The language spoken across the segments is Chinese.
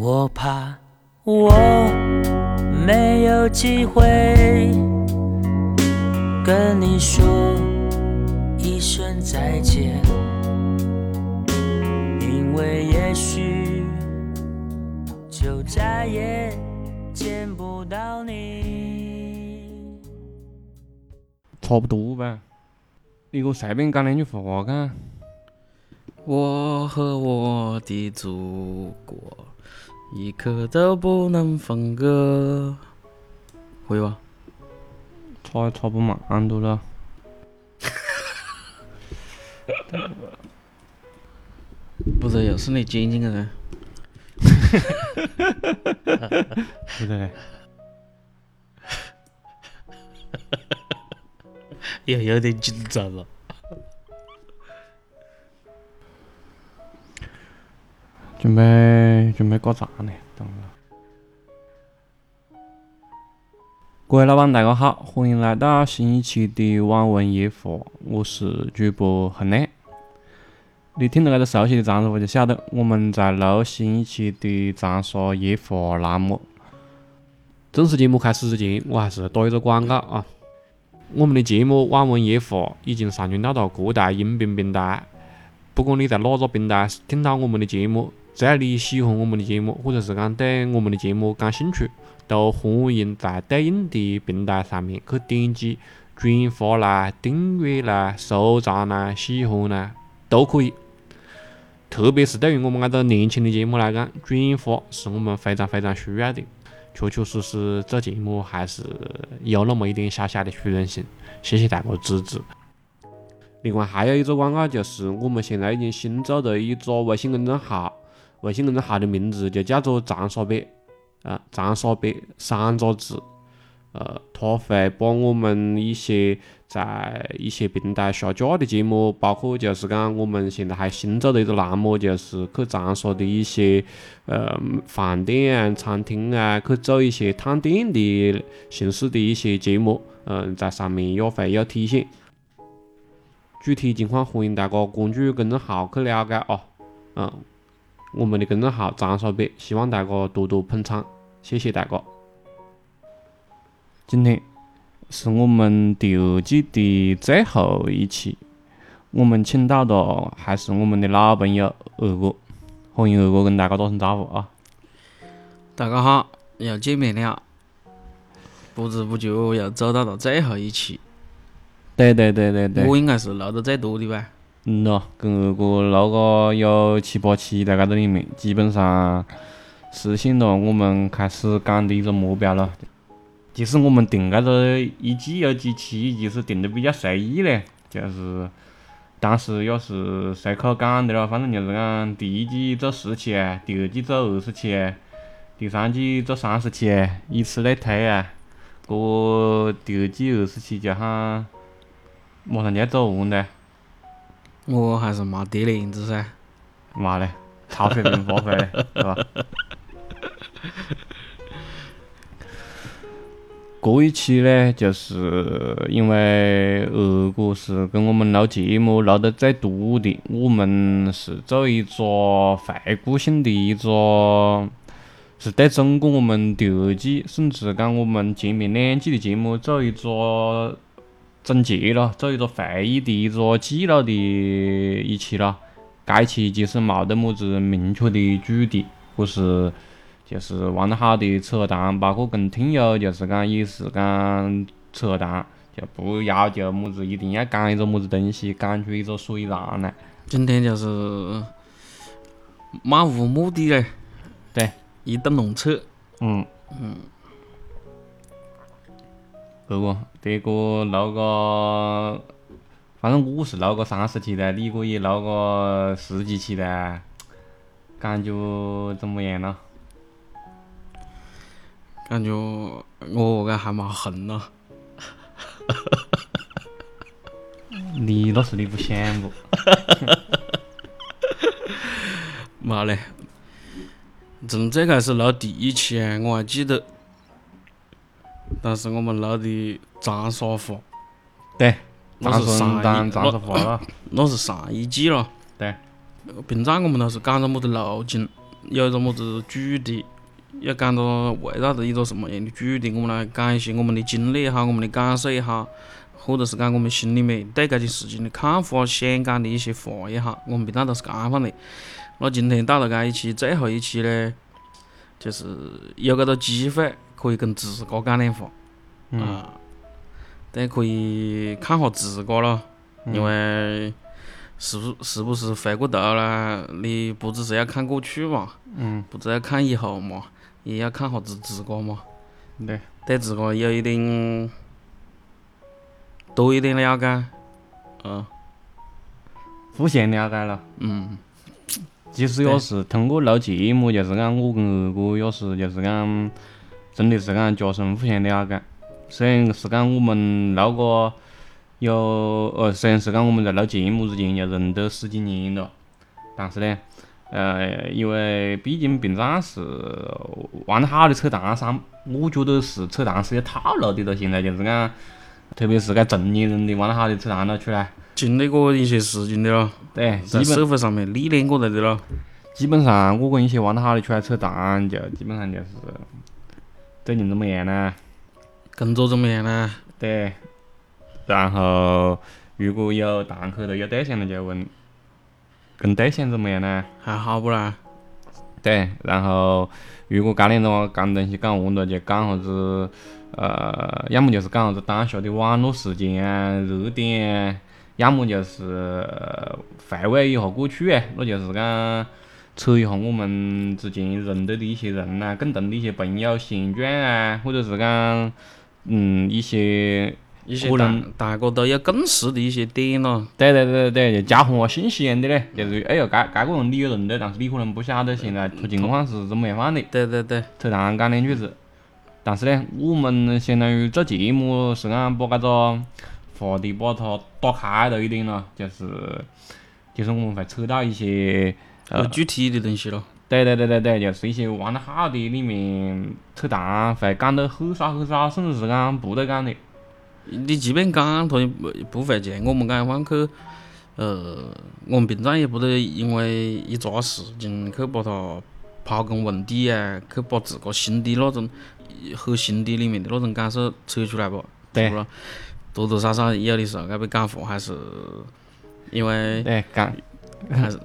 我怕我没有机会跟你说一声再见，因为也许就再也见不到你。差不多吧。你给我随便讲两句话看。我和我的祖国一刻都不能分割，会吧？差差不蛮多了。不是，又是你剪进去的。不对，又有点紧张了。准备准备搞砸呢，等会儿。各位老板，大家好，欢迎来到新一期的网文夜话，我是主播恒亮。你听到这个熟悉的长沙话，就晓得我们在录新一期的长沙夜话栏目。正式节目开始之前，我还是打一个广告啊！我们的节目《网文夜话》已经上传到了各大音频平台，不管你在哪个平台听到我们的节目，只要你喜欢我们的节目，或者是讲对我们的节目感兴趣，都欢迎在对应的平台上面去点击转发啦、订阅啦、收藏啦、喜欢啦，都可以。特别是对于我们这个年轻的节目来讲，转发是我们非常非常需要的。确确实实，做节目还是有那么一点小小的虚荣心。谢谢大家支持。另外还有一个广告，就是我们现在已经新做了一个微信公众号，微信公众号的名字就叫做“长沙北”，啊，长沙北三个字。呃，他会把我们一些在一些平台下架的节目，包括就是讲我们现在还新做的一个栏目，就是去长沙的一些呃饭店啊、餐厅啊，去做一些探店的形式的一些节目，嗯，在上面也会有体现。具体情况欢迎大家关注公众号去了解啊。嗯，我们的公众号“长沙北”，希望大家多多捧场，谢谢大家。今天是我们第二季的最后一期，我们请到的还是我们的老朋友二哥，欢迎二哥跟大家打声招呼啊！大家好，又见面了。不知不觉又走到了最后一期，对对对对对，我应该是录的最多的吧？嗯咯，跟二哥录个有七八期在搿个里面，基本上实现了我们开始讲的一个目标了。其实我们定搿个一季有几期，其实定得比较随意嘞，就是当时也是随口讲的咯，反正就是讲第一季做十期，第二季做二十期，第三季做三十期，以此类推啊。搿第二季二十期就喊马上就要做完噻，我还是没得链子噻。妈嘞，超水平发挥嘞，是吧？这一期呢，就是因为二哥是跟我们录节目录得最多的，我们是做一个回顾性的一个，是对整个我们第二季，甚至讲我们前面两季的节目做一个总结咯，做一个会议的一个记录的一期咯。这一期其实没得么子明确的主题，或是。就是玩得好的扯淡，包括跟听友就是讲也是讲扯淡，就不要求么子一定要讲一个么子东西，讲出一个所以然来。今天就是漫无目的嘞，对，一顿乱扯。嗯嗯。二哥，这个录个，反正我是录个三十期的，你可以录个十几期的，感觉怎么样呢？感觉我个还蛮横咯，你那是你不想不？妈嘞，从最开始录第一期啊，我还记得，但是我们录的长沙话，对，那是上一长沙话了，那是上一季了。对，平常我们都是讲着么子路径，有一个么子主题，要讲到围绕着一个什么样的主题，我们来讲一些我们的经历也好，我们的感受也好，或者是讲我们心里面对这件事情的看法、想讲的一些话也好，我们平常都是这样放的。那今天到了这一期最后一期呢，就是有这个机会可以跟自个讲点话，嗯，对，可以看下自个咯，因为是不是不是回过头来，你不只是要看过去嘛，嗯，不只要看以后嘛，也要看下自自个嘛，对，对自个有一点多一点了解，嗯互相了解了。嗯，其实也是通过录节目，就是讲我跟二哥也是就是讲，真的是讲加深互相了解。虽然是讲我们录个有呃，虽然是讲我们在录节目之前就认得十几年了，但是呢，呃，因为毕竟平常是玩得好的扯淡噻，我觉得是扯淡是有套路的了。现在就是讲，特别是该成年人的玩得好的扯淡了出来，经历过一些事情的咯，对，社会上面历练过来的咯，基本上我跟一些玩得好的出来扯淡，就基本上就是最近怎么样呢？工作怎么样呢？对，然后如果有档口头有对象了，就问跟对象怎么样呢？还好不啦？对，然后如果家里的话讲东西讲完了，就讲啥子呃，要么就是讲啥子当下的网络事件啊、热点啊，要么就是呃回味一下过去啊，那就是讲扯一下我们之前认得的一些人呐、共同的一些朋友现状啊，或者是讲嗯一些一些大可能大家都有共识的一些点咯，对对对对，就交换下信息一样的嘞，就是哎哟，该该个人你有认得，但是你可能不晓得现在他情况是怎么样放的。对对对，扯淡讲两句子。但是呢，我们相当于做节目是讲把搿个话题把它打开了一点咯，就是就是我们会扯到一些呃，具体的东西咯。对对对对对，就是一些玩得好的里面扯淡，会讲得很少很少，甚至是讲不得讲的。你即便讲，他也不不会像我们讲放去，呃，我们平常也不得因为一桩事情去把它刨根问底啊，去把自个心底那种很心底里面的那种感受扯出来吧，对是不啦？多多少少有的时候，该被讲话还是因为对，讲还是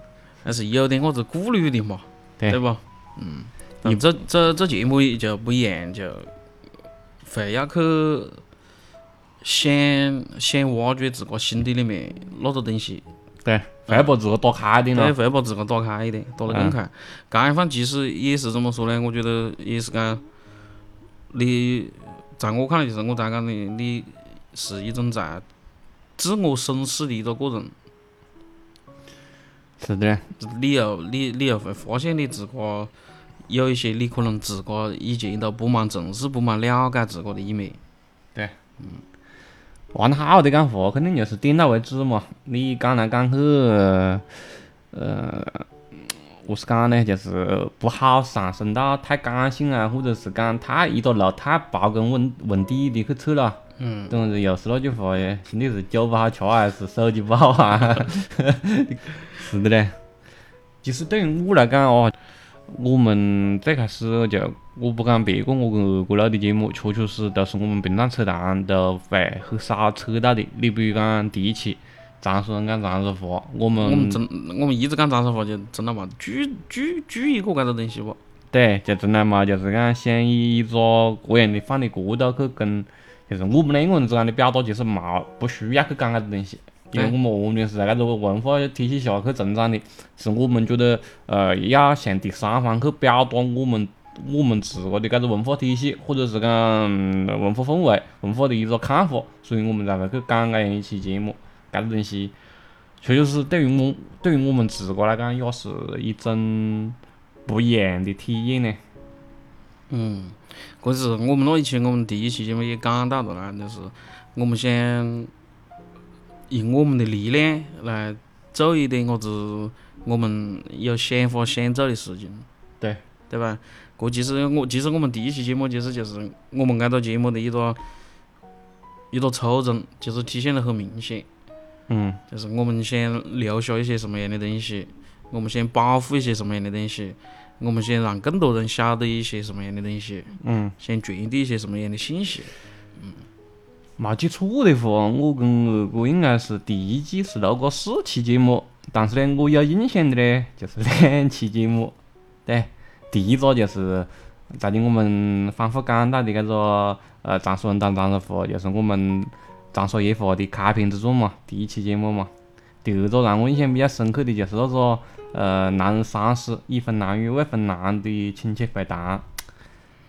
还是有点我子顾虑的嘛，对对吧？嗯，你这这这节目就不一样，就会要去想想挖掘自个心底里面那个东西，对，会把自个打开一点对，咯。会把自个打开一点，打得更开。这样放其实也是怎么说呢？我觉得也是讲，你在我看来就是我才讲的，你是一种在自我审视的一个过程。是的，你又你你又会发现你自个有一些你可能自个以前都不蛮重视、不蛮了解自个的一面。对，嗯玩得好的讲话，肯定就是点到为止嘛。你讲来讲去，呃，何是讲呢？就是不好上升到太感性啊，或者是讲太一个路太刨根问问底的去扯了。嗯，等于是又是那句话耶，兄弟是酒不好吃还是手机不好啊？是的嘞。其实对于我来讲哦，我们最开始就我不讲别个，我跟二哥录的节目，确确实都是我们平常扯谈都会很少扯到的。你比如讲第一期长沙人讲长沙话，我们我们们真我们一直讲长沙话，就真的嘛，举举举一个搿个东西不？对，就真的嘛，就是讲想以一个个样的放的角度去跟，就是我们两个人之间的表达，其实冇不需要去讲搿个东西，因为我们完全是在搿个文化体系下去成长的，是我们觉得呃要向第三方去表达我们我们自个的搿个文化体系，或者是讲、嗯文化氛围、文化的一个看法，所以我们才会去讲搿样一期节目，搿个东西确确实对于我对于我们自个来讲，也是一种不一样的体验呢。嗯，搿是我们那一期我们第一期节目也讲到的啦，就是我们想用我们的力量来做一点啥子我们有想法想做的事情。对，对吧？搿其实我其实我们第一期节目其实就是我们搿个节目的一个一个初衷，其实体现得很明显，嗯，就是我们想留下一些什么样的东西，我们想保护一些什么样的东西，我们先让更多人晓得一些什么样的东西，嗯，先传递一些什么样的信息。嗯没记错的话，我跟二哥应该是第一季是录过四期节目，但是呢，我有印象的呢就是两期节目。对，第一个就是在的我们反复讲到的搿个呃长沙人当长沙话，就是我们长沙夜话的开篇之作嘛，第一期节目嘛。第二个让我印象比较深刻的就是那个呃男人三十已婚男女未婚男的亲戚会谈，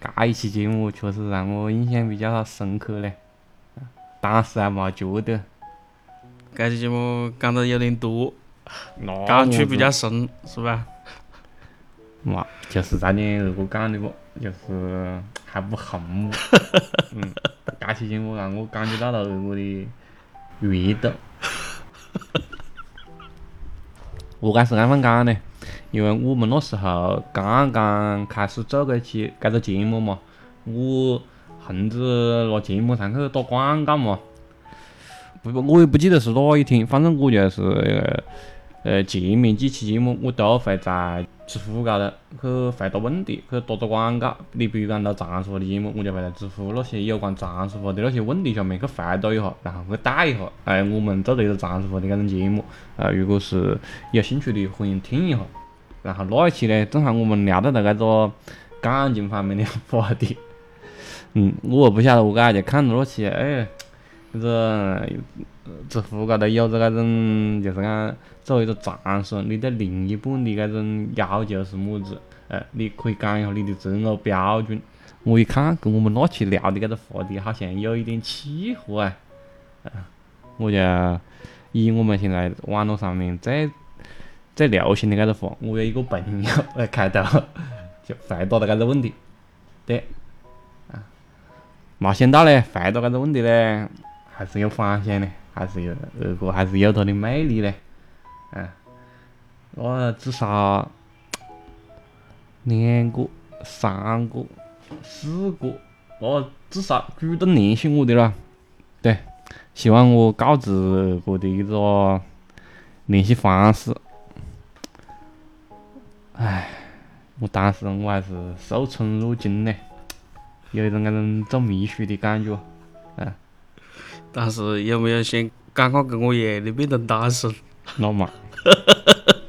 这一期节目确实让我印象比较深刻嘞。当时还没觉得，这期节目讲得有点多，感触比较深，是吧？嘛，就是在你二哥讲的不，就是还不恨我。嗯，这期节目让我感觉到了二哥的阅读。何解是安放讲呢？因为我们那时候刚刚开始做搿期搿个节目嘛，我横直拿节目上去打广告嘛。不，我也不记得是哪一天，反正我就是呃前面几期节目我都会在知乎高头去回答问题，去打打广告。你比如讲到长沙话的节目，我就会在知乎那些有关长沙话的那些问题下面去回答一下，然后去带一下。哎，我们做这个长沙话的搿种节目，呃，如果是有兴趣的，欢迎听一下。然后那一期呢，正好我们聊到了搿个感情方面的话题。嗯，我不晓得何解，就看到那期，哎，搿个知乎高头有着搿种，就是讲作为一个长寿，你对另一半的搿种要求是么子？呃，你可以讲一下你的择偶标准。我一看，跟我们那期聊的搿个话题好像有一点契合啊，嗯，我就以我们现在网络上面最最流行的搿个话，我有一个朋友来开头就回答了搿个问题，对，啊，没想到嘞，回答搿个问题嘞，还是有反响的，还是有二哥还是有他的魅力嘞，嗯，我至少两个、三个、四个，我至少主动联系我的了，对，希望我告知二哥的一个联系方式。唉，我当时我还是受宠若惊嘞，有一种那种做秘书的感觉。但是有没有先赶快跟我一样的变成单身？老嘛，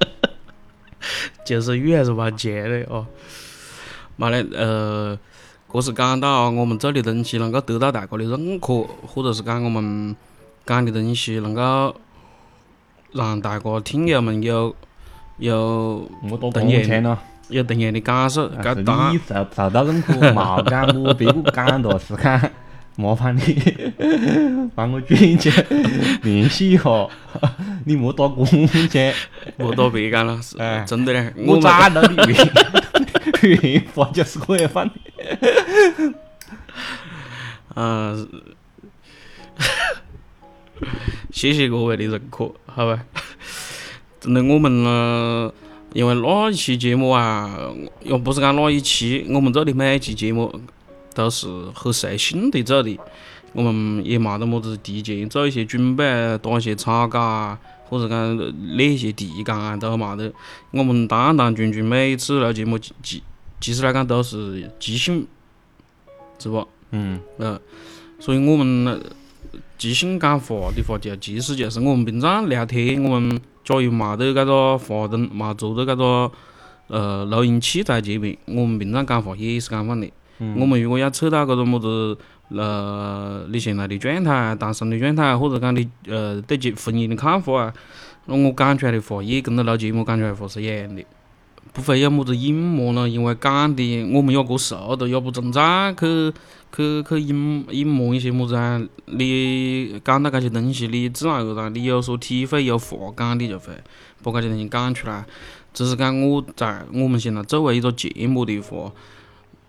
就是雨还是蛮甜的哦。嘛嘞，呃，这是讲到我们做的东西能够得到大家的认可，或者是讲我们讲的东西能够让大家听友们有有同样钱了，有同样的感受。啊是搿当然你受受到认可，冇讲我别个讲的是讲麻烦你帮我转接联系一下，你莫打工钱，不多别干了，是 哎真的嘞。我们找到的原原话就是这样放的。嗯，谢谢各位的认可，好吧？真的，我们呢，因为那一期节目啊，又不是讲那一期，我们做的每一期节目都是很随性的做的，我们也没得么子提前做一些准备，打一些草稿啊，或者讲列一些提纲啊，都没得。我们单单纯纯每次录节目，其其其实来讲都是即兴，是不？嗯，嗯，所以我们呃即兴讲话的话，就其实就是我们平常聊天，我们假如没得搿个话筒，没坐到搿个呃录音器在前面，我们平常讲话也是讲放的。我们如果要扯到搿种么子呃你现在的状态、单身的状态，或者讲你呃对结婚姻的看法啊，那我讲出来的话也跟着录节目讲出来的话是一样的。不会有么子隐瞒了，因为讲的我们也过熟的，也不存在去去去隐隐瞒一些么子啊。你讲到搿些东西，你自然而然你有所体会，有话讲，你就会把搿些东西讲出来。只是讲我在我们现在作为一个节目的话，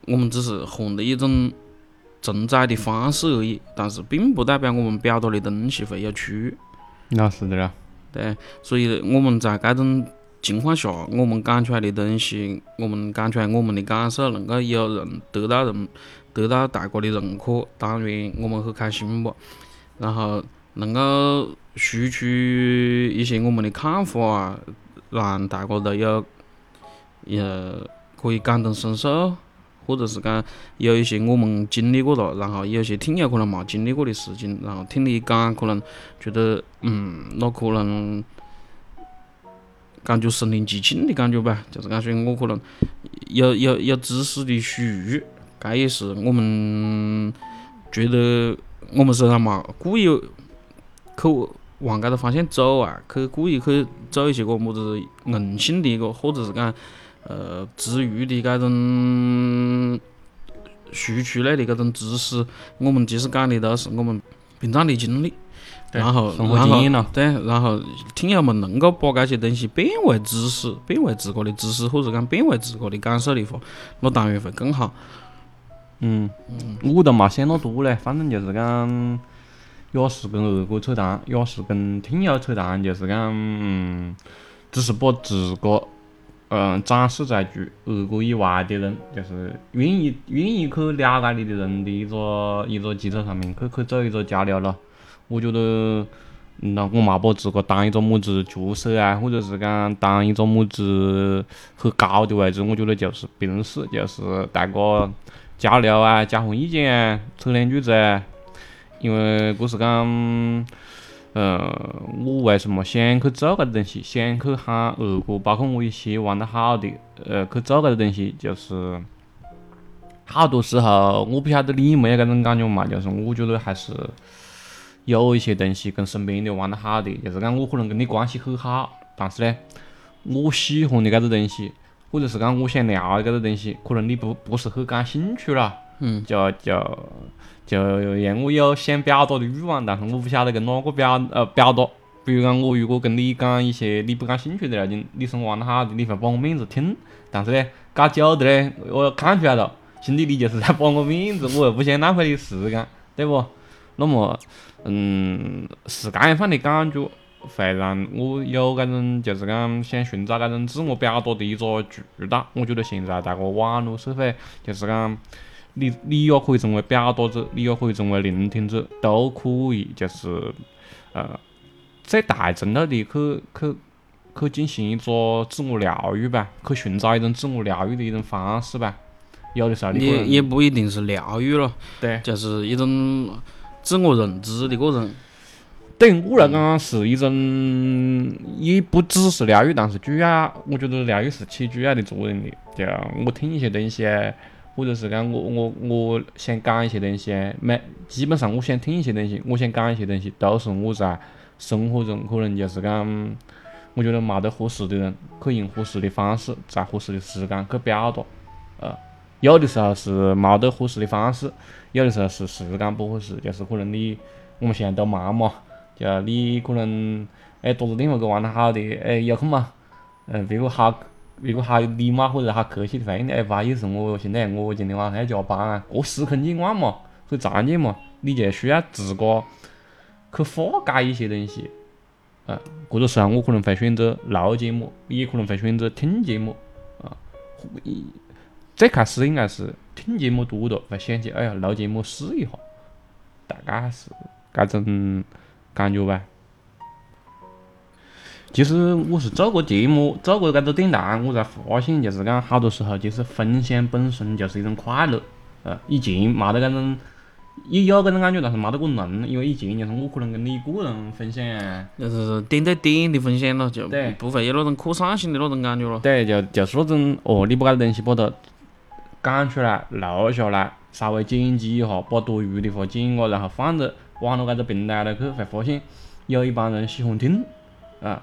我们只是换了一种承载的方式而已，但是并不代表我们表达的东西会有区。那是的啦。对，所以我们在这种情况下，我们讲出来的东西，我们讲出来我们的感受，能够有人得到人得到大家的认可，当然我们很开心吧。然后能够输出一些我们的看法啊，让大家都有呃可可以感同身受，或者是讲有一些我们经历过了，然后有些听友可能没经历过的事情，然后听你讲，可能觉得嗯，那可能感觉身临其境的感觉吧，就是讲说我可能有有有知识的输，这也是我们觉得我们身上嘛故意去往这个方向走啊，去故意去走一些个么子硬性的一个，或者是讲呃之余的这种输出类的这种知识，我们其实讲的都是我们平常的经历。对然后，生活经验咯对，然后听友们能够把这些东西变为知识，变为自个的知识，或者讲变为自个的感受的话，那当然会更好。嗯，我都没想那多嘞，反正就是讲，也是跟二哥扯谈，也是跟听友扯谈，就是讲，嗯，只是把自个，嗯，展示在局二哥以外的人，就是愿意愿意去了解你的人的一个一个基础上面去去做一个交流咯。我觉得，嗯那我没把自个当一个么子角色啊，或者是讲当一个么子很高的位置，我觉得就是平时就是大家交流啊，交换意见啊，扯两句子啊。因为这是讲，呃，我为什么想去做搿个东西，想去喊二哥，包括我一些玩得好的，呃，去做搿个东西，就是好多时候我不晓得你有没有搿种感觉嘛，就是我觉得还是有一些东西跟身边的玩得好的，就是讲我可能跟你关系很好，但是呢，我喜欢的搿个东西，或者是讲我想聊的搿个东西，可能你不不是很感兴趣了。嗯，就就就让我有想表达的欲望，但是我不晓得跟哪个表呃表达。比如讲，我如果跟你讲一些你不感兴趣的那种，你是玩得好的，你会把我面子听。但是呢，搞久的呢，我看出来了，兄弟你就是在 把我面子，我又不想浪费你时间，对不？那么，嗯，是这样放的感觉，会让我有搿种就是讲想寻找搿种自我表达的一个渠道。我觉得现在在个网络社会，就是讲。你你也可以成为表达者，你也可以成为聆听者，都可以就是呃，在大众那里去去去进行一个自我疗愈吧，去寻找一种自我疗愈的一种方式吧。有的时候你也也不一定是疗愈了，对，就是一种自我认知的过程。对于我来讲是一种，也不只是疗愈，但是主要我觉得疗愈是起主要的作用的。就我听一些东西或者是讲我我我想讲一些东西啊，每基本上我想听一些东西，我想讲一些东西，都是我在生活中可能就是讲，我觉得没得合适的人，去用合适的方式，在合适的时间去表达。呃，有的时候是没得合适的方式，有的时候是时间不合适，就是可能你我们现在都忙嘛，就你可能哎打个电话给玩得好的，哎有空嘛？嗯，别个好，别个好礼貌或者好客气的回应你，哎不好意思，我现在我今天晚上要加班啊，这司空见惯嘛，很常见嘛，你就需要自个去化解一些东西。啊，这个时候我可能会选择录节目，也可能会选择听节目。啊，最开始应该是听节目多哒，会想起哎呀录节目试一下，大概是搿种感觉吧。其实我是做过节目，做过搿个电台，我才发现，就是讲好多时候，其实分享本身就是一种快乐。呃，以前没得搿种，也有搿种感觉，但是没得过浓，因为以前就是我可能跟你一个人分享啊，就是点对点的分享咯，就对不会有那种扩散性的那种感觉咯。对，就就是那种哦，你把搿个东西把它讲出来、录下来，稍微剪辑一下，把多余的话剪个，然后放到网络搿个平台头去，会发现有一帮人喜欢听，啊，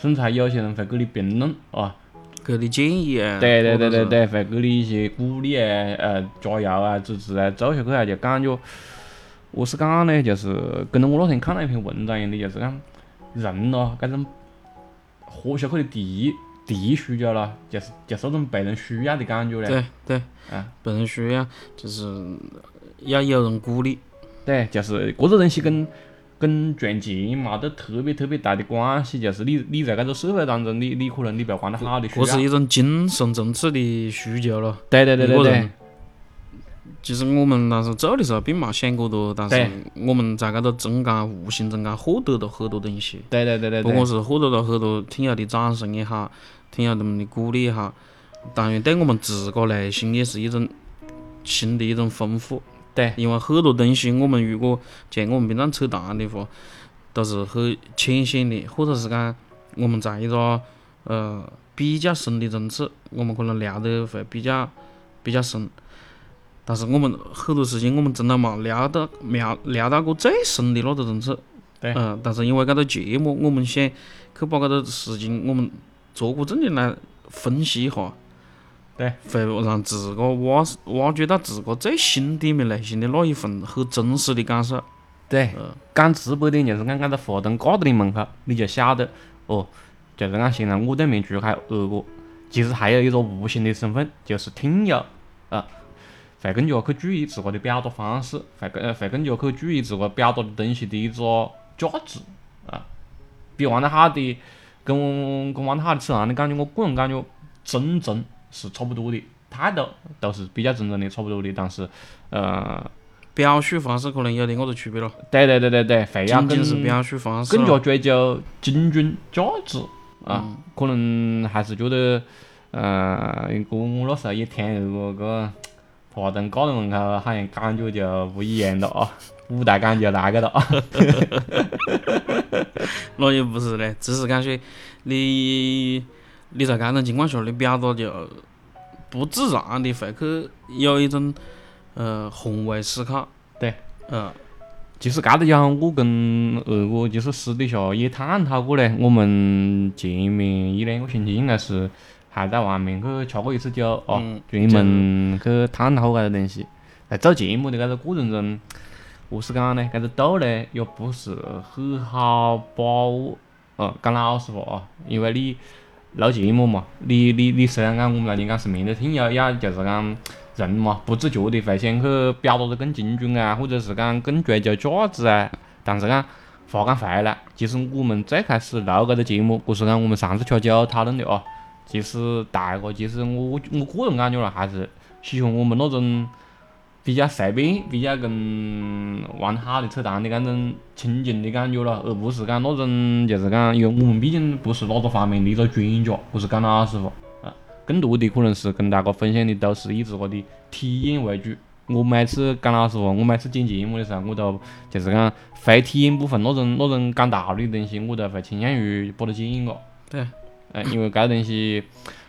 甚至还有些人会给你评论啊，给你建议啊。对对对。对对，会给你一些鼓励啊，呃，加油啊，支持啊，做下去啊，就感觉，我是讲呢，就是跟着我那天看了一篇文章一样的，就是讲人咯，这种活下去的第一第一需求咯，就是就是那种被人需要的感觉嘞。对对，啊，被人需要，就是要有人鼓励。对，就是搿个东西跟跟赚钱没得特别特别大的关系，就是你你在搿个社会当中，你你可能你被玩得好的需要。这是一种精神层次的需求咯。对对对对对。其实我们当时做的时候并没想过多，但是我们在搿个中间无形中间获得了很多东西，对对对对不管。是获得了很多听友的掌声也好，听友他们的鼓励也好，当然对我们自个内心也是一种新的一种丰富。对，因为很多东西我们如果像我们平常扯淡的话，都是很浅显的，或者是讲我们在一个呃比较深的层次，我们可能聊得会比较比较深。但是我们很多事情我们真的没聊到聊聊到过最深的那个层次。对嗯，但是因为搿个节目，我们想去把搿个事情我们坐过正经来分析一下。对，会让自个挖挖掘到自个最心底面内心的那一份很真实的感受。对，讲直白点就是讲，搿个话筒架到你门口，你就晓得哦，就是讲现在我对面住开二哥，其实还有一个无形的身份，就是听友啊，会更加去注意自个的表达方式，会更会更加去注意自个表达的东西的一个价值啊，比玩得好的跟我跟玩得好的吃饭的感觉，我个人感觉真诚。是差不多的，态度都是比较真诚的，差不多的。但是，呃，表述方式可能有点我个区别咯。对对对对对，会要更是表述方式更加追求精准价值啊。可能还是觉得，呃，个我那时候也听那个个话筒架在门口，好像感觉就不一样了啊，舞台感就那个了啊。那也不是嘞，只是感觉你。你在搿种情况下，你表达就不自然的会去有一种呃换位思考。对，嗯，其实搿个讲，我跟二哥就是私底下也探讨过嘞。我们前面一两个星期应该是还在外面去吃过一次酒哦，专门去探讨搿个东西。在做节目的搿个过程中，何是讲呢？搿个度呢也不是很好把握。嗯，讲老实话啊，因为你。录节目嘛，你你你虽然讲我们来讲是面对听友，也就是讲人嘛，不自觉的会想去表达得更精准啊，或者是讲更追求价值啊。但是讲话讲回来，其实我们最开始录搿个节目，不是讲我们上次吃酒讨论的哦。其实大个，其实我我个人感觉了，还是喜欢我们那种。比较随便，比较跟玩好的扯淡的搿种亲近的感觉了，而不是讲那种就是讲，因为我们毕竟不是哪个方面的一个专家，不是讲老实话啊。更多的可能是跟大家分享的都是以自个的体验为主。我每次讲老实话，我每次剪节目的时候，我都就是讲非体验部分那种那种讲道理的东西，我都会倾向于把它剪一个。对。嗯，因为搿东西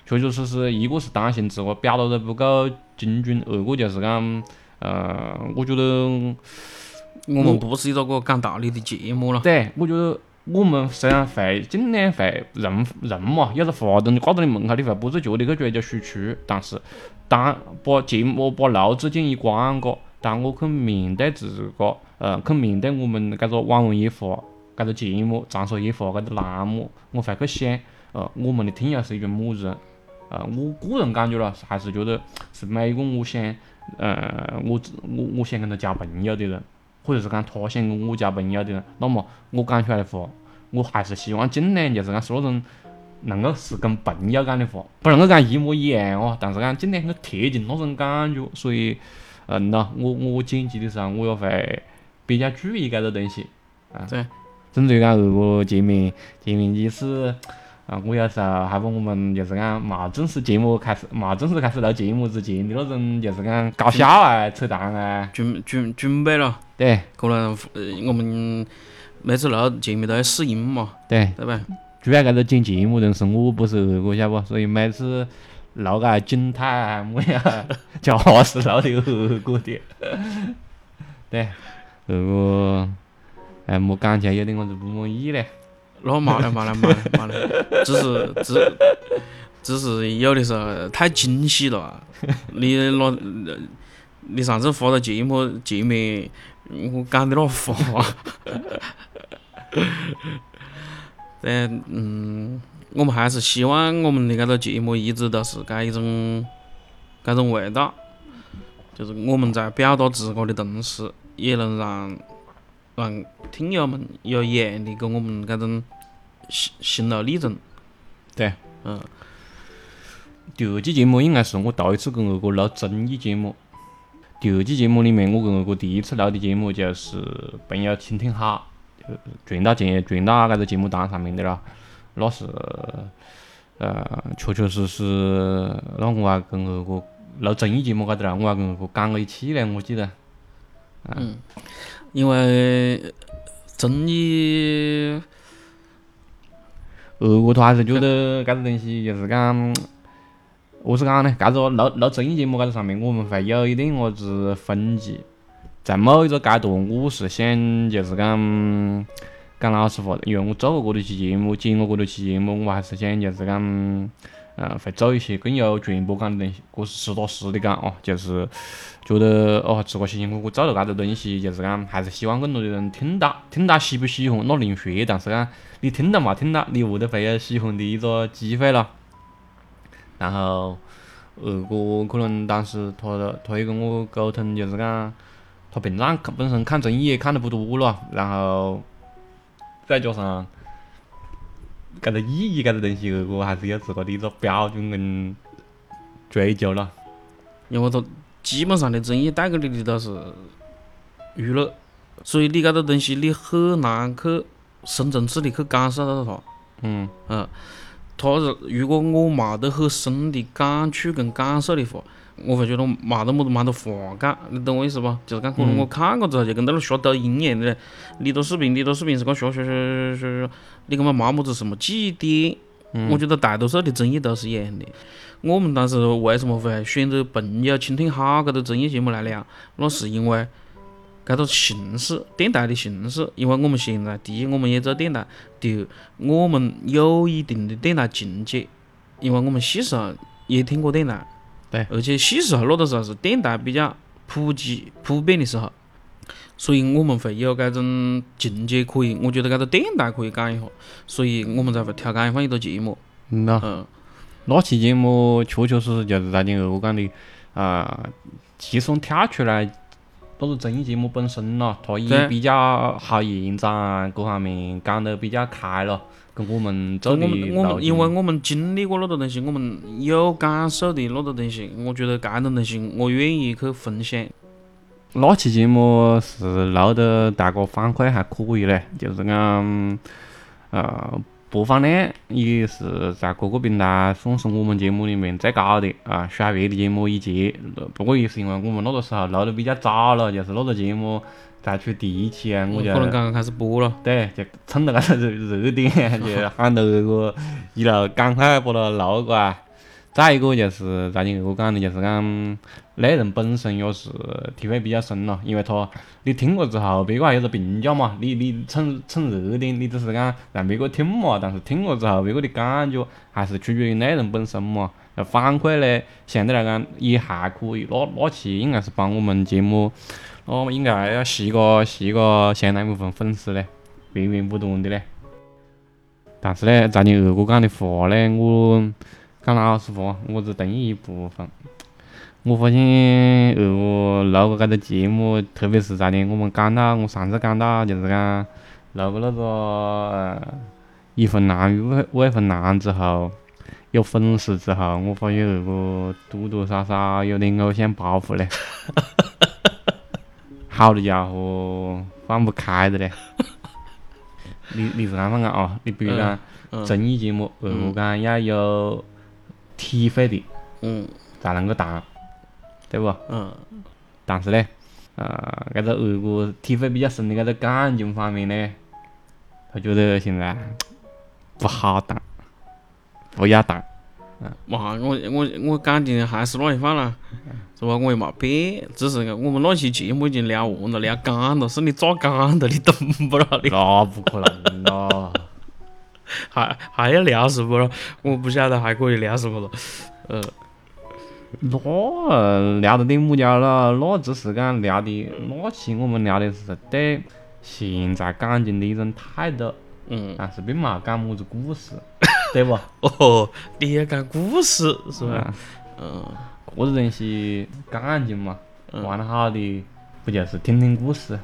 确确实实，一个是担心自个表达得不够精准，二个就是讲。呃，我觉得我们不是一个个讲道理的节目了。对，我觉得我们虽然会尽量会人人嘛，有个话筒挂到你门口，你会不自觉的去追求输出。但是，当把节目把录制键一关个，当我去面对自个，呃，去面对我们搿个网文一话搿个节目，长沙夜话搿个栏目，我会去想，呃，我们的听友是一群么子人？呃，我个人感觉了，还是觉得是每一个我想。呃，我我我想跟他交朋友的人，或者是讲他想跟我交朋友的人，那么我讲出来的话，我还是希望尽量就是讲是那种能够是跟朋友讲的话，不能够讲一模一样哦，但是讲尽量去贴近那种感觉。所以，嗯呐，我我剪辑的时候，我也会比较注意这个东西啊。对。甚至于讲如果见面见面即使。啊，我有时候还把我们就是讲冇正式节目开始，冇正式开始录节目之前的那种，就是讲搞笑啊、扯淡啊，准准准备了。对，可能呃我们每次录节目都要试音嘛。对，对吧？主要搿个剪节目人是我，不是二哥，晓不？所以每次录个景泰啊，么样，假是录的二哥的。对，二哥，哎，莫讲起来有点我子不满意嘞。那嘛了嘛了嘛了嘛了，只是只只是有的时候太惊喜了。你那，你上次发的节目界面，我讲的那话，但嗯，我们还是希望我们的这个节目一直都是这一种这种味道，就是我们在表达自个的同时，也能让。让听友们有一样的跟我们搿种心心路历程。对，嗯。第二期节目应该是我头一次跟二哥录综艺节目。第二期节目里面，我跟二哥第一次录的节目就是《朋友请听好》，传到节传到搿个节目单上面的了。那是呃，确确实实，那我还跟二哥录综艺节目搿搭了，我还跟二哥讲了一期嘞，我记得。因为综艺二哥他还是觉得搿个东西就是讲，何是讲呢？搿个录录综艺节目高头上面，我们会有一点么子分歧。在某一个阶段，我是想就是讲讲老实话，因为我做过搿多期节目，剪过搿多期节目，我还是想就是讲，呃，会做一些更有传播感的东西。搿是实打实的讲哦，就是觉得哦，自个辛辛苦苦做了搿个东西，就是讲还是希望更多的人听到，听到喜不喜欢那另说，但是讲你听到嘛听到，你会得会有喜欢的一个机会咯。然后二哥可能当时他他也跟我沟通，就是讲他平常本身看综艺也看得不多了，然后再加上搿个意义搿个东西，二哥还是有自个的一个标准跟追求了。因为它基本上的综艺带给你的都是娱乐，所以你搿个东西你很难去深层次的去感受到它。嗯嗯，他是如果我没得很深的感触跟感受的话，我会觉得没得么子没得话讲，你懂我意思不？就是讲可能我看过之后就跟在那刷抖音一样的嘞，你的视频，你的视频是讲刷刷刷刷刷刷，你根本没么子什么记忆点。我觉得大多数的综艺都是一样的。我们当时为什么会选择朋友倾听好搿个综艺节目来聊？那是因为搿个形式，电台的形式。因为我们现在第一，我们也做电台；第二，我们有一定的电台情节，因为我们细时候也听过电台。对。而且细时候那个时候是电台比较普及、普遍的时候，所以我们会有搿种情节可以，我觉得搿个电台可以讲一下，所以我们才会挑拣放一个节目。嗯呐。嗯，那期节目确确实实就是大家二哥讲的，啊，就算跳出来那个综艺节目本身咯，它也比较好延展啊，各方面讲得比较开咯，跟我们做的我们因为我们经历过那个东西，我们有感受的那个东西，我觉得这种东西我愿意去分享。那期节目是录的大家反馈还可以嘞，就是讲，呃，播放量也是在各个平台算是我们节目里面最高的啊，甩别的节目一截。不过也是因为我们那个时候录得比较早了，就是那个节目才出第一期啊，我就可能刚刚开始播了。对，就趁着搿个热热点，就喊到二哥一路赶快把它录过来。再一个就是大家二哥讲的，就是讲内容本身也是体会比较深咯，因为他你听过之后，别个还有个评价嘛，你你蹭蹭热点，你只是讲让别个听嘛，但是听过之后，别个的感觉还是取决于内容本身嘛。呃反馈嘞，相对来讲也还可以，那那期应该是帮我们节目，那应该要吸个吸个相当一部分粉丝嘞，源源不断的嘞。但是嘞，照你二哥讲的话嘞，我讲老实话，我只同意一部分。我发现二哥录个搿个节目，特别是在的我们讲到我上次讲到，就是讲录个那个呃一分难与五五分难之后，有粉丝之后，我发现二哥多多少少有点偶像包袱嘞。好的家伙，放不开的嘞。你你是啷么讲哦？你比如讲嗯综艺节目，二哥讲要有体会的嗯才能够谈，对不？嗯，但是呢，呃，搿个二哥体会比较深的搿个感情方面呢，他觉得现在不好谈，不要谈。嘛，我我我感情还是那一话啦，是吧？我也没变，只是我们那期节目已经聊完了，聊干了，是你咋干的？你懂不啦？你那不可能咯！还还要聊什么咯？我不晓得还可以聊什么了。呃，那聊到点么家了？那只是讲聊的那期我们聊的是对现在感情的一种态度，嗯，但是并没讲么子故事，对不？哦，你要讲故事是吧？啊嗯搿个东西感情嘛，嗯玩得好的不就是听听故事，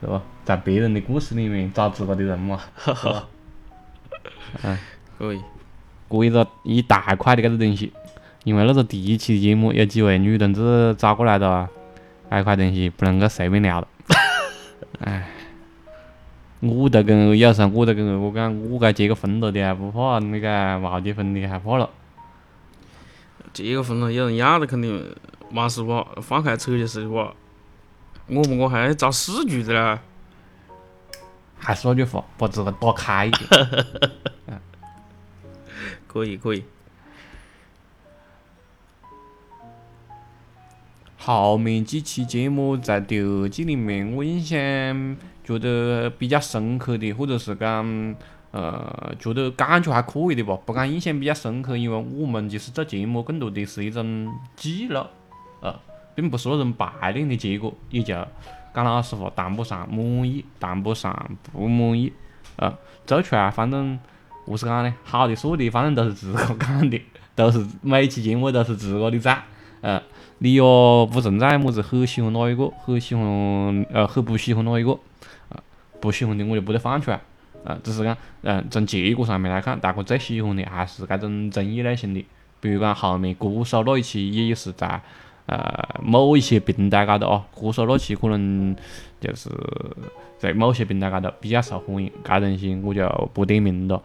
是吧？在别人的故事里面找自个的人嘛，哈哈，嗯，可以。过一个一大块的搿个东西，因为那个第一期节目有几位女同志找过来的，搿一块东西不能够随便聊了。哎，我都跟有时候我都跟我哥讲，我该结个婚了的还不怕，你该没结婚的还怕了。结个婚了，有人要了肯定没事吧？放开扯就是吧？我们我还造死句子啦。还是那句话，把这个打开一点。可 以可以。后面几期节目在第二季里面，我印象觉得比较深刻的，或者是讲，呃，觉得感觉还可以的吧。不讲印象比较深刻，因为我们其实做节目更多的是一种记录，呃，并不是那种排练的结果，也就讲老实话，谈不上满意，谈不上不满意，呃，做出来反正何是讲呢？好的、坏的，反正都是自个讲的，都是每期节目都是自个的赞，呃。你哟不存在么子很喜欢哪一个，很喜欢呃很不喜欢哪一个，啊不喜欢的我就不得放出来，啊只是讲嗯从结果上面来看，大家最喜欢的还是这种综艺类型的，比如讲后面歌手那一期也是在呃某一些平台高头哦，歌手那期可能就是在某些平台高头比较受欢迎，搿东西我就不点名了，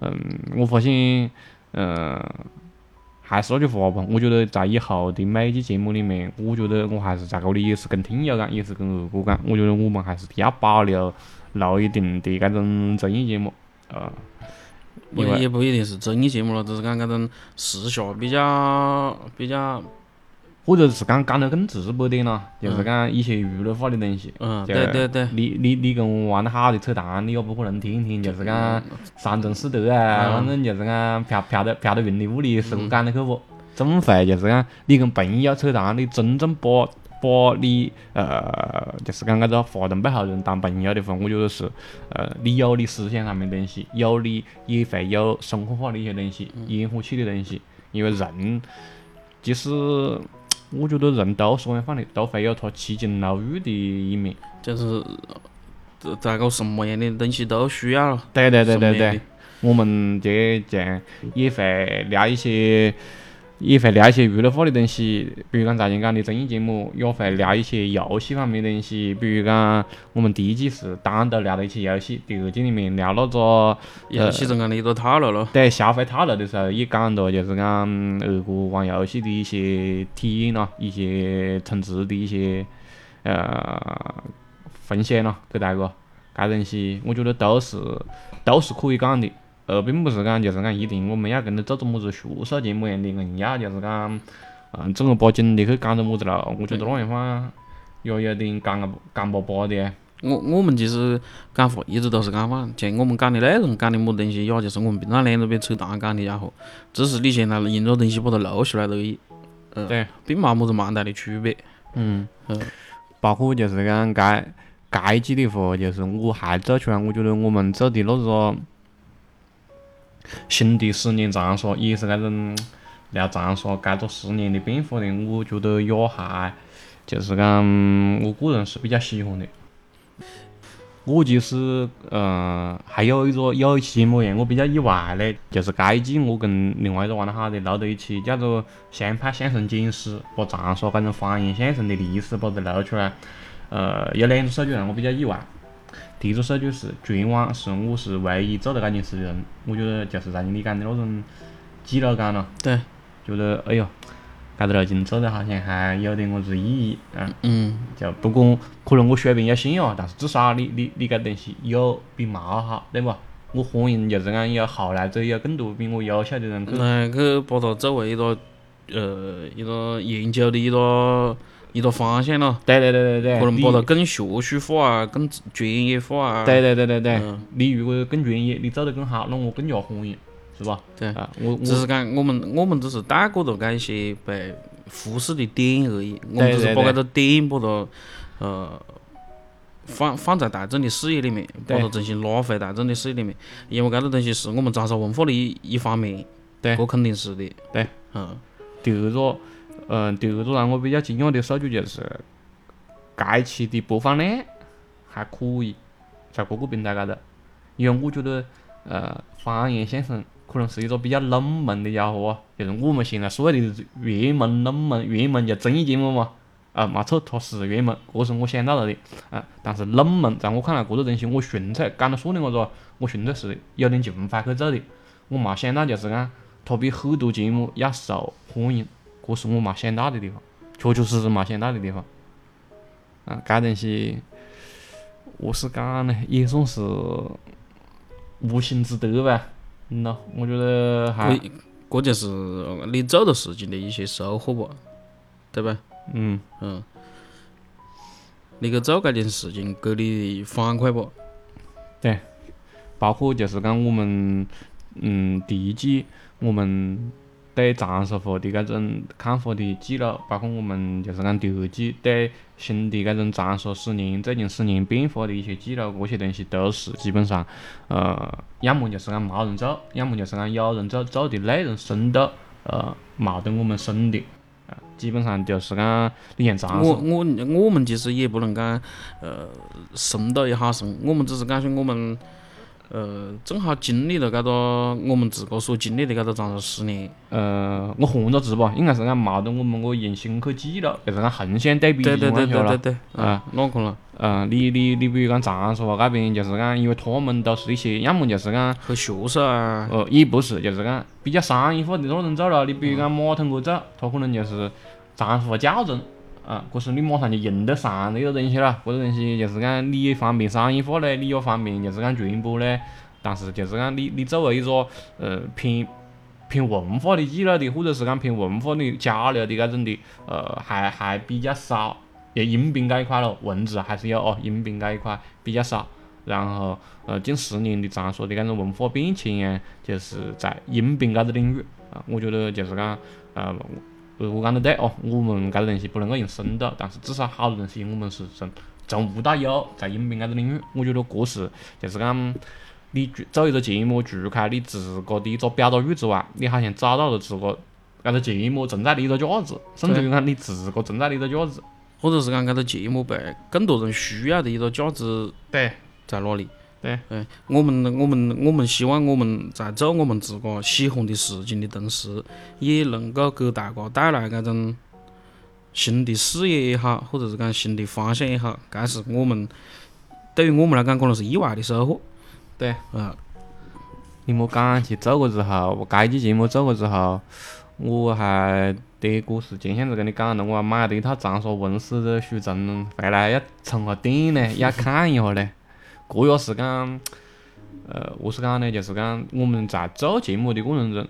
嗯我发现嗯。还是那句话吧，我觉得在以后的每期节目里面，我觉得我还是在这里也是跟听友讲，也是跟二哥讲，我觉得我们还是要保留留一定的这种综艺节目，呃，也也不一定是综艺节目了，只是讲这种时下比较比较。或者是讲讲得更直白点咯，就是讲一些娱乐化的东西。嗯，对对对。你你你跟我玩得好的扯淡，你也不可能天天，就是讲三从四德啊，反正就是讲飘飘得飘得云里雾里，是我讲得去不？总会就是讲你跟朋友扯淡，你真正把把你呃，就是讲搿个话筒背后人当朋友的话，我觉得是呃，你有你思想上面东西，有你也会有生活化的一些东西，烟火气的东西，因为人即使。我觉得人都是这样放的，都会有他七情六欲的一面，就是这这个什么样的东西都需要了。对对对对对，我们这像也会聊一些。也会聊一些娱乐化的东西，比如讲在前讲的综艺节目，也会聊一些游戏方面的东西。比如讲，我们第一季是单独聊了一些游戏，第二季里面聊那个游戏中间的一个套路咯。对消费套路的时候，也讲到就是讲二哥玩游戏的一些体验咯，一些充值的一些呃分享咯，给大哥。搿东西我觉得都是都是可以讲的。呃，并不是讲就是讲一定我们要跟他做做么子学术节目样的，硬要就是讲，嗯，正儿八经的去讲着么子了。我觉得那样话也有点干啊干巴巴的。我我们其实讲话一直都是讲话，像我们讲的内容讲的么东西，也就是我们平常两个边扯淡讲的家伙，只是你现在用着东西把它录下来而已。嗯，对，并没么子蛮大的区别。嗯嗯，包括就是讲该该季的话，就是我还做出来，我觉得我们做的那个。新的十年长沙也是搿种聊长沙该做十年的变化的，我觉得也还就是讲我个人是比较喜欢的。我其实嗯还有一个有一期节目让我比较意外的，就是这一季我跟另外一个玩得好的录的一期叫做《湘派相声简史》，把长沙搿种方言相声的历史把它录出来。呃，有两个数据让我比较意外。第一个数据是全网是我是唯一做的搿件事的人，我觉得就是像你讲的那种记录感咯。对。觉得哎哟，搿个路径做的好像还有点么子意义，嗯。嗯。就不管可能我水平有限哦，但是至少你你你搿东西有比冇好，对不？我欢迎就是讲有后来者有更多比我优秀的人去。来去把它作为一个呃一个研究的一个。一个方向咯，对对对对对，可能把它更学术化啊，更专业化啊。对对对对对，你如果更专业，你做得更好，那我更加欢迎，是吧？对。啊，我只是讲我们我们只是带过着搿一些被忽视的点而已，我们只是把这个点把它呃放放在大众的视野里面，把它重新拉回大众的视野里面，因为这个东西是我们长沙文化的一一方面，对，这肯定是的，对，嗯，第二个。嗯，第二个让我比较惊讶的数据就是，该期的播放量还可以，在各个平台高头。因为我觉得，呃，方言相声可能是一个比较冷门的家伙，就是我们现在所谓的热门、冷门、热门就综艺节目嘛。啊，没错，它是热门，这是我想到了的啊。但是冷门，在我看来，这个东西我纯粹讲到说的我子，我纯粹是有点。情怀去做的。我没想到就是讲，它比很多节目要受欢迎，这是我没想到的地方，确确实实没想到的地方。啊，该东西，何是讲呢？也算是无心之得吧。嗯咯，我觉得还，这就是你做的事情的一些收获吧，对吧？嗯嗯，你去做搿件事情给你反馈不？对，包括就是讲我们，嗯，第一季我们对长沙话的搿种看法的记录，包括我们就是讲第二季对新的搿种长沙十年最近十年变化的一些记录，这些东西都是基本上，呃，要么就是讲没人做，要么就是讲有人做，做的内容深度，呃，冇得我们深的。基本上就是讲，你像长沙我我我们其实也不能讲，呃，深度也好深，我们只是讲说我们，呃，正好经历了搿个我们自个所经历的搿个长沙十年。呃，我换个字吧，应该是讲冇得我们我用心去记录，就是讲横向对比对对对对对对，啊，哪可能？嗯，你你你比如讲长沙搿边，就是讲，因为他们都是一些，要么就是讲很学术啊。呃，也不是，就是讲比较商业化的那种做了。你比如讲马桶哥做，他可能就是长沙教程，啊，这是你马上就用得上的个东西了。这个东西就是讲你也方便商业化嘞，你也方便就是讲传播嘞。但是就是讲你你作为一个呃偏偏文化的记录的，或者是讲偏文化的交流的搿种的，呃，还还比较少。就音频这一块咯，文字还是有哦，音频这一块比较少。然后，呃，近十年的长说的搿种文化变迁啊，就是在音频搿个领域啊，我觉得就是讲，呃，我讲得对哦，我们搿个东西不能够用深度，但是至少好多东西我们是从从无到有，在音频搿个领域，我觉得搿是就是讲，你做一个节目，除开你自个的一个表达欲之外，你好像找到了自个搿个节目存在的一个价值，甚至于讲你自个存在的一个价值。或者是讲搿个节目被更多人需要的一个价值对在哪里？对，哎，我们我们我们希望我们在做我们自个喜欢的事情的同时，也能够给大家带来搿种新的视野也好，或者是讲新的方向也好，搿是我们对于我们来讲可能是意外的收获。对，嗯，你莫讲起做过之后，我该期节目做过之后，我还。这个是前向子跟你讲的，我还买了一套长沙文史的书城，回来要充下电呢，要看一下嘞。这也是讲，呃，何是讲呢？就是讲我们在做节目的过程中，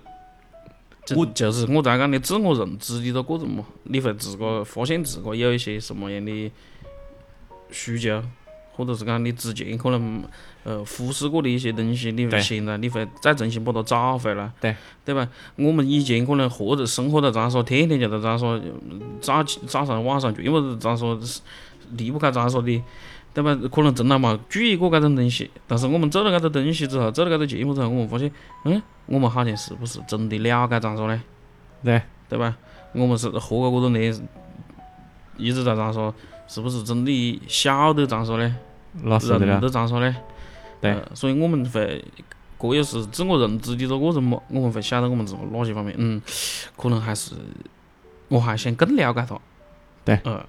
我就是我在讲的自我认知的一个过程嘛，你会自个发现自个有一些什么样的需求。或者是讲你之前可能呃忽视过的一些东西，你会现在你会再重新把它找回来，对对吧？我们以前可能活着生活在长沙，天天就在长沙，早早上晚上全部是长沙，离不开长沙的，对吧？可能从来没注意过搿种东西，但是我们做了搿个东西之后，做了搿个节目之后，我们发现，嗯，我们好像是不是真的了解长沙嘞？对对吧？我们是活过这么多年，一直在长沙，是不是真的晓得长沙嘞？认得长沙嘞，对，所以我们会，这也是自我认知的一个过程嘛。我们会晓得我们自个哪些方面，嗯，可能还是我还想更了解他。对，嗯，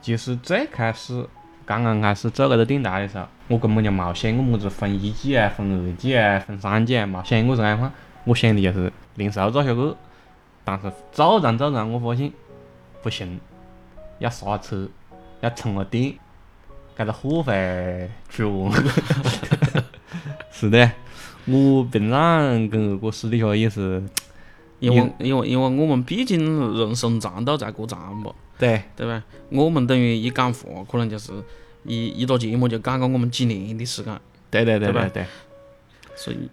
其实最开始刚刚开始做这个电台的时候，我根本就冇想过么子分一季啊、分二季啊、分三季啊，冇想过这样款。我想的就是零售做下去，但是做着做着，我发现不行，要刹车，要充个电。搿个货会出完，是的，我平常跟二哥私底下也是，因为因为因为我们毕竟人生长度在过长嘛，对对吧？我们等于一讲话，可能就是一一个节目就讲个我们几年的时间，对对对对对，所以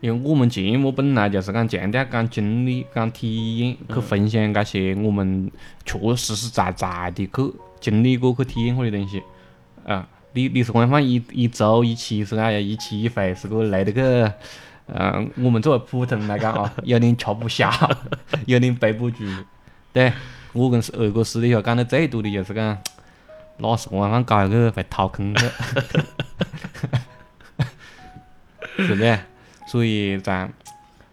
因为我们节目本来就是讲强调讲经历、讲体验，去分享这些我们确实实在在的去经历过、去体验过的东西。啊，你你是讲放一一周一期是唻，要一期一回，是个累得个，嗯，我们作为普通人来讲啊，有点吃不消，有点背不住。对，我跟二哥私底下讲的最多的就是讲，哪是晚上搞一个会掏空去，是的。所以在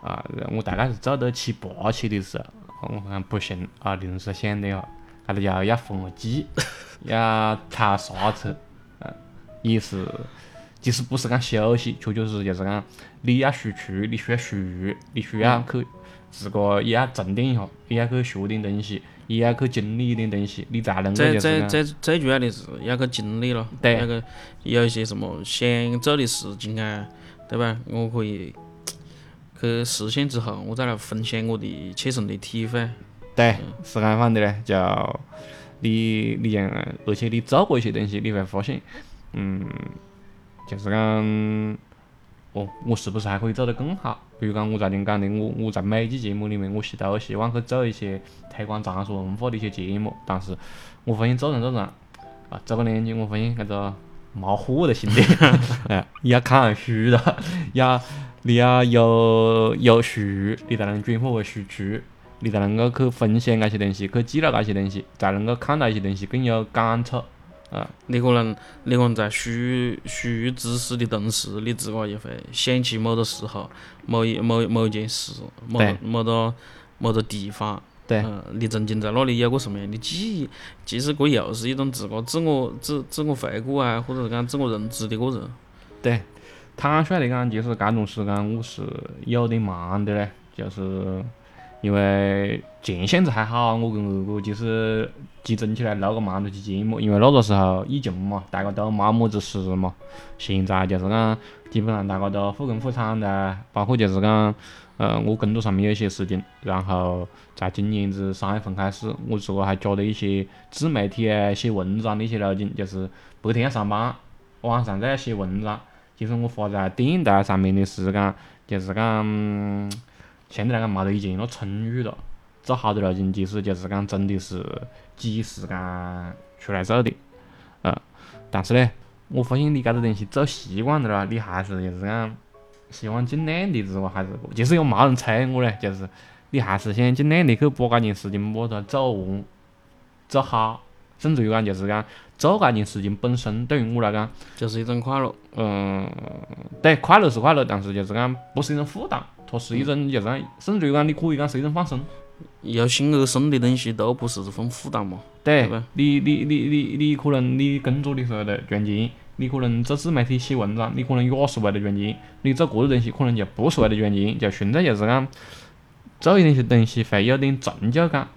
啊，我大概是做到七八期的时候，我讲不行啊，临时想的啊，搿个叫 要分记，要踩刹车，嗯，也是，其实不是讲休息，确确实实就是讲你要输出，你需要输，你需要去自个也要沉淀一下，也要去学点东西，也要去经历一点东西，你才能够最就是讲最最最主要的是要去经历了，对要去有一些什么想做的事情啊，对吧？我可以去实现之后，我再来分享我的切身的体会。对，是搿样的嘞，就你你像，而且你做过一些东西，你会发现，嗯，就是讲，哦，我是不是还可以做得更好？比如讲我昨天讲的，我我在每期节目里面，我希都希望去做一些推广长沙文化的一些节目，但是我发现做着做着，啊，走个两年，我发现搿个没货了兄弟，哎，要看书了，要你要有有书，你才能转化为输出。你才能够去分享那些东西，去记录那些东西，才能够看到一些东西更有感触。啊，你可能你可能在输输知识的同时，你自个也会想起某个时候、某一某某一件事、某对某个某个地方。对嗯，你曾经在那里有过什么样的记忆？其实这又是一种自个自我自自我回顾啊，或者是讲自我认知的过程。对，坦率的讲，其实这种时间我是有点忙的嘞，就是因为前些子还好，我跟二哥就是集中起来录个蛮多期节目，因为那个时候疫情嘛，大家都没么子事嘛。现在就是讲，基本上大家都复工复产的，包括就是讲，呃，我工作上面有些事情，然后在今年子三月份开始，我自个还加了一些自媒体啊、写文章的一些路径，就是白天要上班，晚上再要写文章。其实我花在电台上面的时间，就是讲嗯相对来讲没得以前那充裕了。做好的路径其实就是讲真的是挤时间出来做的，呃，但是呢，我发现你搿个东西做习惯了啦，你还是就是讲希望尽量的自个还是，即使有没人催我嘞，就是你还是想尽量的去把搿件事情把它做完、做好，甚至于讲就是讲做搿件事情本身对于我来讲。就是一种快乐。嗯，对，快乐是快乐，但是就是讲不是一种负担，它是一种就是讲，甚至于讲你可以讲是一种放松。由心而生的东西都不是份负担嘛。对你你你你你可能你工作的时候在赚钱，你可能做自媒体写文章，你可能也是为了赚钱，你做搿个东西可能就不是为了赚钱，就纯粹就是讲做一些东西会有点成就感。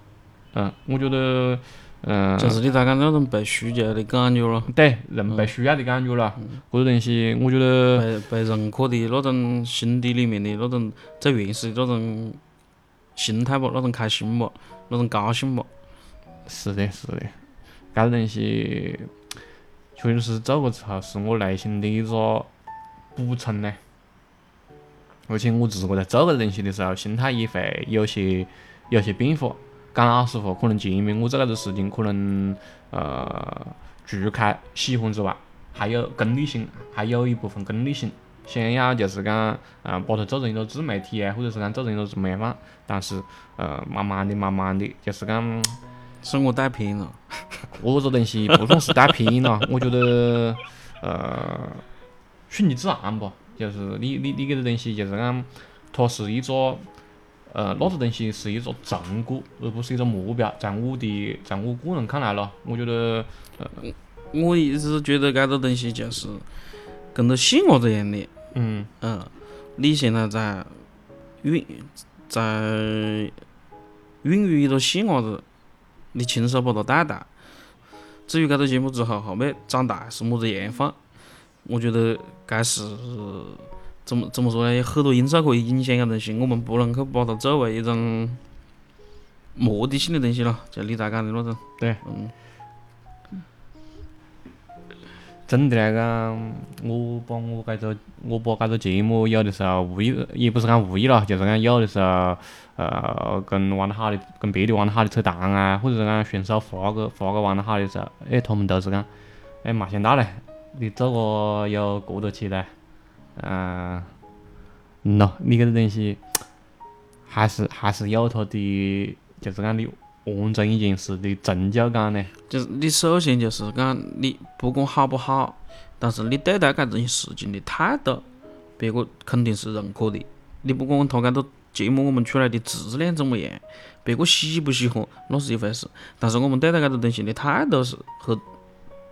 嗯，我觉得，嗯，就是你才讲那种被需求的感觉咯，对人被需要的感觉了，搿个东西我觉得。被被认可的那种心底里面的那种最原始的那种心态吧，那种开心吧，那种高兴吧。是的，是的，搿个东西确实是做过之后，是我内心的一个补充呢。而且我自个在做搿个东西的时候，心态也会有些有些变化。讲老实话，可能前面我做那个事情，可能呃，除开喜欢之外，还有功利性，还有一部分功利性，想要就是讲，嗯、把它做成一个自媒体啊，或者是讲做成一个什么样法。但是，呃，慢慢的、慢慢的，就是讲。生活带偏了，搿个东西不算是带偏了，我觉得，呃，顺其自然吧。就是你你你搿个东西，就是讲，它是一个，呃，那个东西是一个成果，而不是一个目标。在我的在我个人看来咯，我觉得，我一直觉得搿个东西就是跟着细伢子一样的。嗯，嗯，你现在在孕在孕育一个细伢子，你亲手把他带大。至于搿个节目之后后面长大是么子样范，我觉得该是怎么怎么说呢？有很多因素可以影响个东西，我们不能去把它作为一种目的性的东西了，就你才讲的那种。对，嗯，总的来讲，我把我搿个我把搿个节目有的时候无意，也不是讲无意咯，就是讲有的时候，呃，跟玩得好的，跟别的玩得好的扯淡啊，或者是讲顺手发个发个玩得好的时候，哎，他们都是讲，哎，没想到嘞，你做个有过得去嘞，嗯，嗯咯，你搿个东西还是还是有它的，就是讲你完成一件事的成就感呢。就是你首先就是讲你不管好不好，但是你对待搿件事情的态度，别个肯定是认可的。你不管他搿个节目我们出来的质量怎么样，别个喜不喜欢那是一回事，但是我们对待搿个东西的态度是很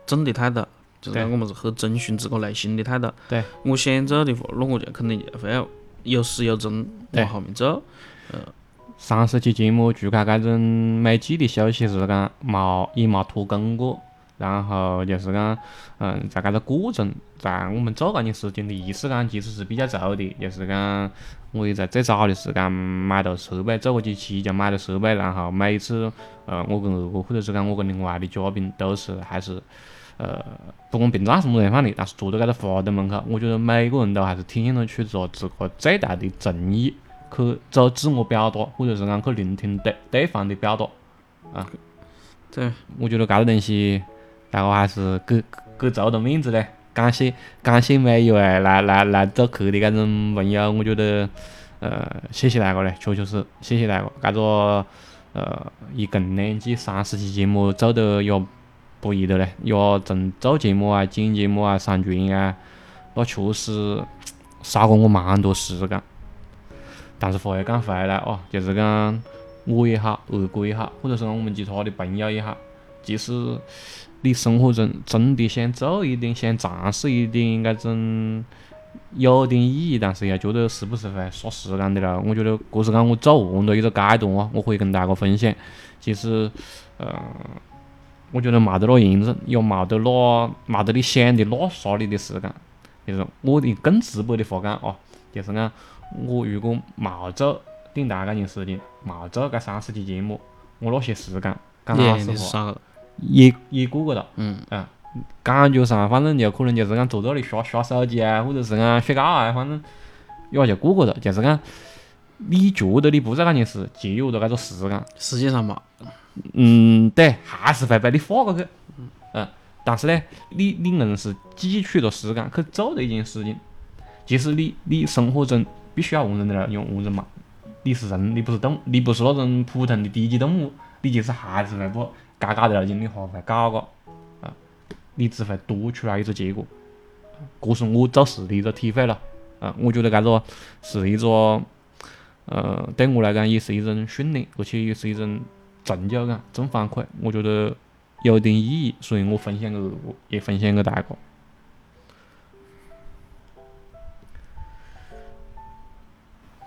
正的态度，就是我们是很遵循自个内心的态度。对，我想做的话，那我就肯定就会要有始有终往后面走。上十期节目，除开这种每季的休息时间冇也冇拖更过，然后就是讲，嗯，在搿个过程，在我们做搿件事情的仪式感其实是比较足的，就是讲我也在最早的时间买到设备，做过几期就买了设备，然后每一次，呃，我跟二哥或者是讲我跟另外的嘉宾都是还是。呃，不管评价是么样放的，但是坐到搿个话筒门口，我觉得每个人都还是体现了去做自个最大的诚意，去做自我表达，或者是讲去聆听对对方的表达啊。对，我觉得搿个东西，大家还是给给足了面子嘞。感谢感谢每一位来来来做客的搿种朋友，我觉得呃谢谢大家嘞，确确实谢谢大家。搿个呃一共两季三十期节目做得也不易的嘞，也从做节目啊、剪节目啊、上传啊，那确实杀过我蛮多时间。但是话又讲回来哦，就是讲我也好，二哥也好，或者是我们其他的朋友也好，即使你生活中真的想做一点，想尝试一点搿种有点意义，但是又觉得是不是会杀时间的了？我觉得搿是讲我做完的一个阶段哦，我可以跟大家分享。其实，呃，我觉得冇得那严重，也冇得那冇得你想的那杀你的时间。就是我的更直白的话讲哦，就是讲我如果冇做电台搿件事情，冇做搿三十期节目，我那些时间讲老年实话。也也过过哒。嗯，感觉上反正就可能就是讲坐那里刷刷手机啊，或者是讲睡觉啊，反正也就过过哒。就是讲你觉得你不做搿件事，节约了搿个时间，实际上嘛，嗯，对，还是会被你划过去。嗯，但是呢，你你硬是挤出了时间去做的一件事情，其实你你生活中必须要完成的了，用完成嘛，你是人，你不是动，你不是那种普通的低级动物，你其实还是会把该搞的事情你还会搞个，啊，你只会多出来一个结果。这是我做事的一个体会了。啊，我觉得搿个是一个，呃，对我来讲也是一种训练，而且也是一种成就感、正反馈。我觉得有点意义，所以我分享给我，也分享给大家。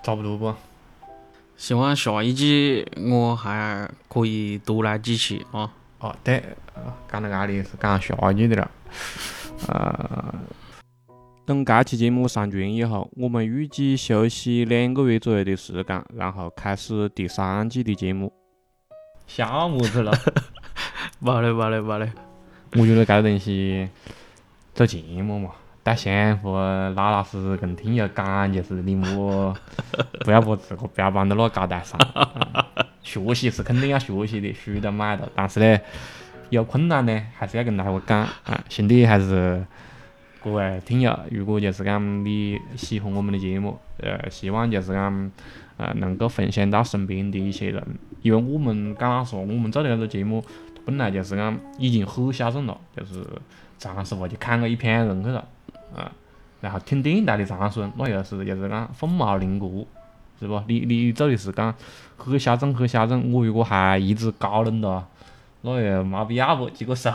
差不多吧？希望下一季我还可以多来几期啊。哦，对，呃讲到搿里是讲下一季的了。呃，等这期节目上传以后，我们预计休息两个月左右的时间，然后开始第三季的节目。笑么子了？没嘞没嘞没嘞，我觉得搿个东西做节目嘛，带相互老老实实跟听友讲就是你莫 不要把自个标榜到那高大上。嗯学习是肯定要学习的，书都买了，但是呢，有困难呢还是要跟大家讲啊。兄弟还是各位听友，如果就是讲你喜欢我们的节目，呃，希望就是讲呃能够分享到身边的一些人，因为我们讲老实话，我们做的搿个节目本来就是讲已经很小众了，就是长沙话就砍个一片人去了，啊，然后听电台的长顺，那又是就是讲凤毛麟角，是不？你你做的是讲很小众很小众，我如果还一直高冷哒，那也没必要不？结果手，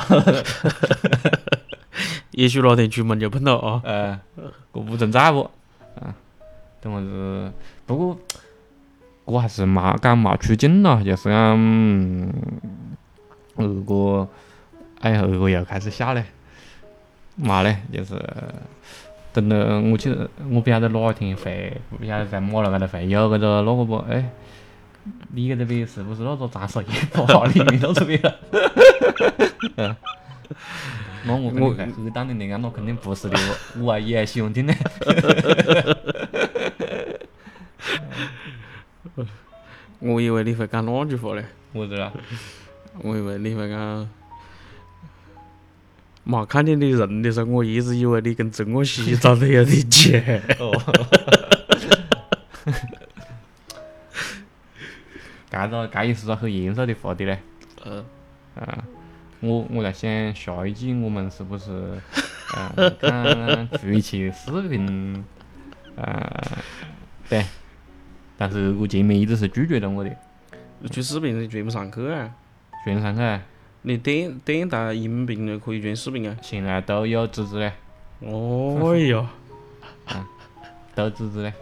也许哪天出门就碰到啊。呃，这不存在不？啊，等下子，不过我还是没讲没出镜了，就是讲，嗯二哥，哎呀，二哥又开始笑嘞，嘛嘞，就是等到我记得我不晓得哪天会，不晓得在马路高头会有搿个那个不？哎，你搿个边是不是那个长手衣包里面露出边了？那我肯定会黑档的那个，那肯定不是的，我我也喜欢听的。我以为你会讲那句话嘞，我知道，我以为你会讲。没看见你人的时候，我一直以为你跟曾国熙长得有点像。哦。搿个搿也是个很严肃的话题嘞。呃，啊，我我在想下一季我们是不是，呃，看出一期视频，呃，对，但是俄国界面一直是拒绝了我的，去视频是传不上去啊。truyền 上去啊，你点点到音频就可以传视频啊。现在都有支持嘞，哦哟，都支持嘞，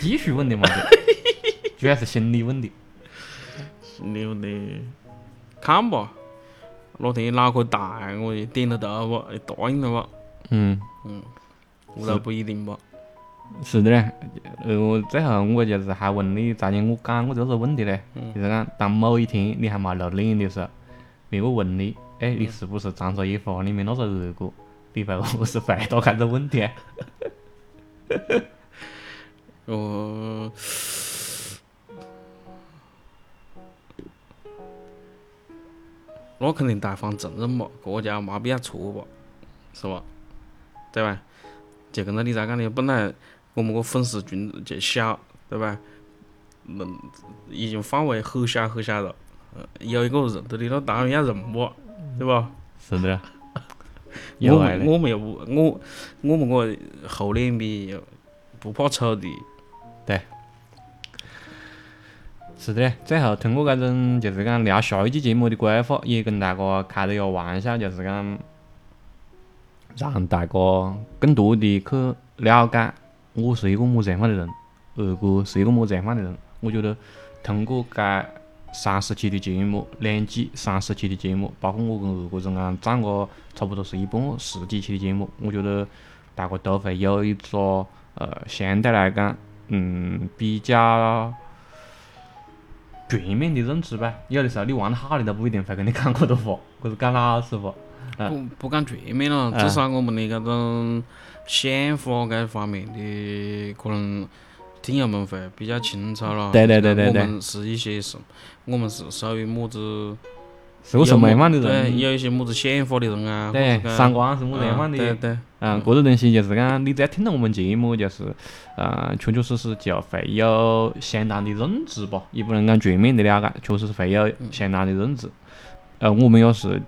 技术问题嘛，就 主要是心理问题。牛的，看吧，哪天脑壳大，我就点得到不，就答应了吧。嗯，不然不一定吧。是的嘞。呃，我最后我就是还问你咋讲，我讲我这个问题嘞，就是讲当某一天你还没露脸的时候，别个问你，哎，你是不是《长沙夜话》里面那个二哥？你会何是回答这个问题啊？哦，那肯定大方承认嘛，个家没必要错吧，是吧？对吧？就跟着你在讲的，本来我们个粉丝群就小，对吧？能已经范围很小很小了，呃有一个认得你，那当然要认吧，对吧？是的。我们我们又不我我们个厚脸皮又不怕丑的，对是的嘞。最后通过搿种就是讲聊下一期节目的规划，也跟大家开了一个玩笑，就是讲让大家更多的去了解我是一个么子样的人，二哥是一个么子样的人。我觉得通过搿三十期的节目，两季三十期的节目，包括我跟二哥中间占个差不多是一半十几期的节目，我觉得大家都会有一个呃相对来讲，嗯，比较全面的认知吧。有的时候你玩得好的都不一定会跟你讲搿个话，搿是讲老实话。不不讲全面了，至少我们的搿种想法搿方面的，可能听友们会比较清楚了。对对对对对我们是一些是，我们是属于么子，是个什么样的对，人？有一些么子想法的人啊，对三观是么子样的对的？对，嗯，搿个东西就是讲，你只要听了我们节目，就是，呃，确确实实就会有相当的认知吧，也不能讲全面的了解，确实是会有相当的认知。呃，我们也是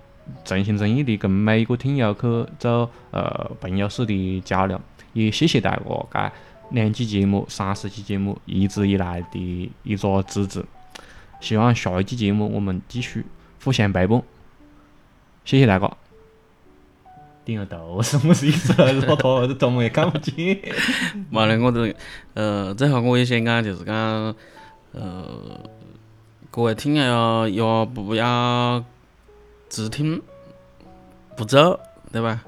诚心诚意的跟每一个听友去做呃朋友式的交流，也谢谢大家搿两期节目、三十期节目一直以来的一个支持。希望下一期节目我们继续互相陪伴，谢谢大家。点个头是么子意思？老头子怎么也看不见？完了，我都呃，最后我也想讲，就是讲，呃，各位听友要不要只听不走，对吧？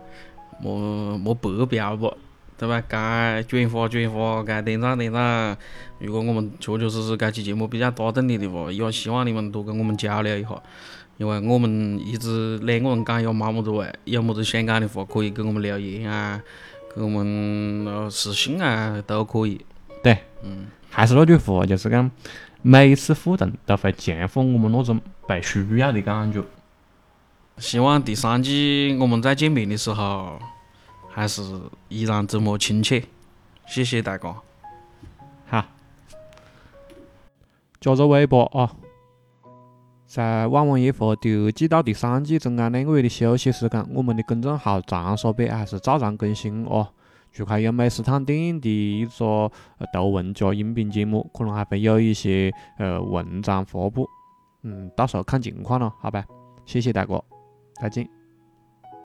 莫莫白嫖不，对吧？该转发转发，该点赞点赞。如果我们确确实实该期节目比较打动你的话，也希望你们多跟我们交流一下。因为我们一直两个人讲也冇么子味，有么子想讲的话可以给我们留言啊，给我们呃私信啊都可以。对，嗯，还是那句话，就是讲每一次互动都会强化我们那种被需要的感觉。希望第三季我们再见面的时候，还是依然这么亲切。谢谢大家。好，加个微博啊！在《晚晚夜话》第二季到第三季中间两个月的休息时间，我们的公众号长沙版还是照常更新哦。除开有美食探店的一个图文加音频节目，可能还会有一些呃文章发布。嗯，到时候看情况咯，好吧？谢谢大家，再见。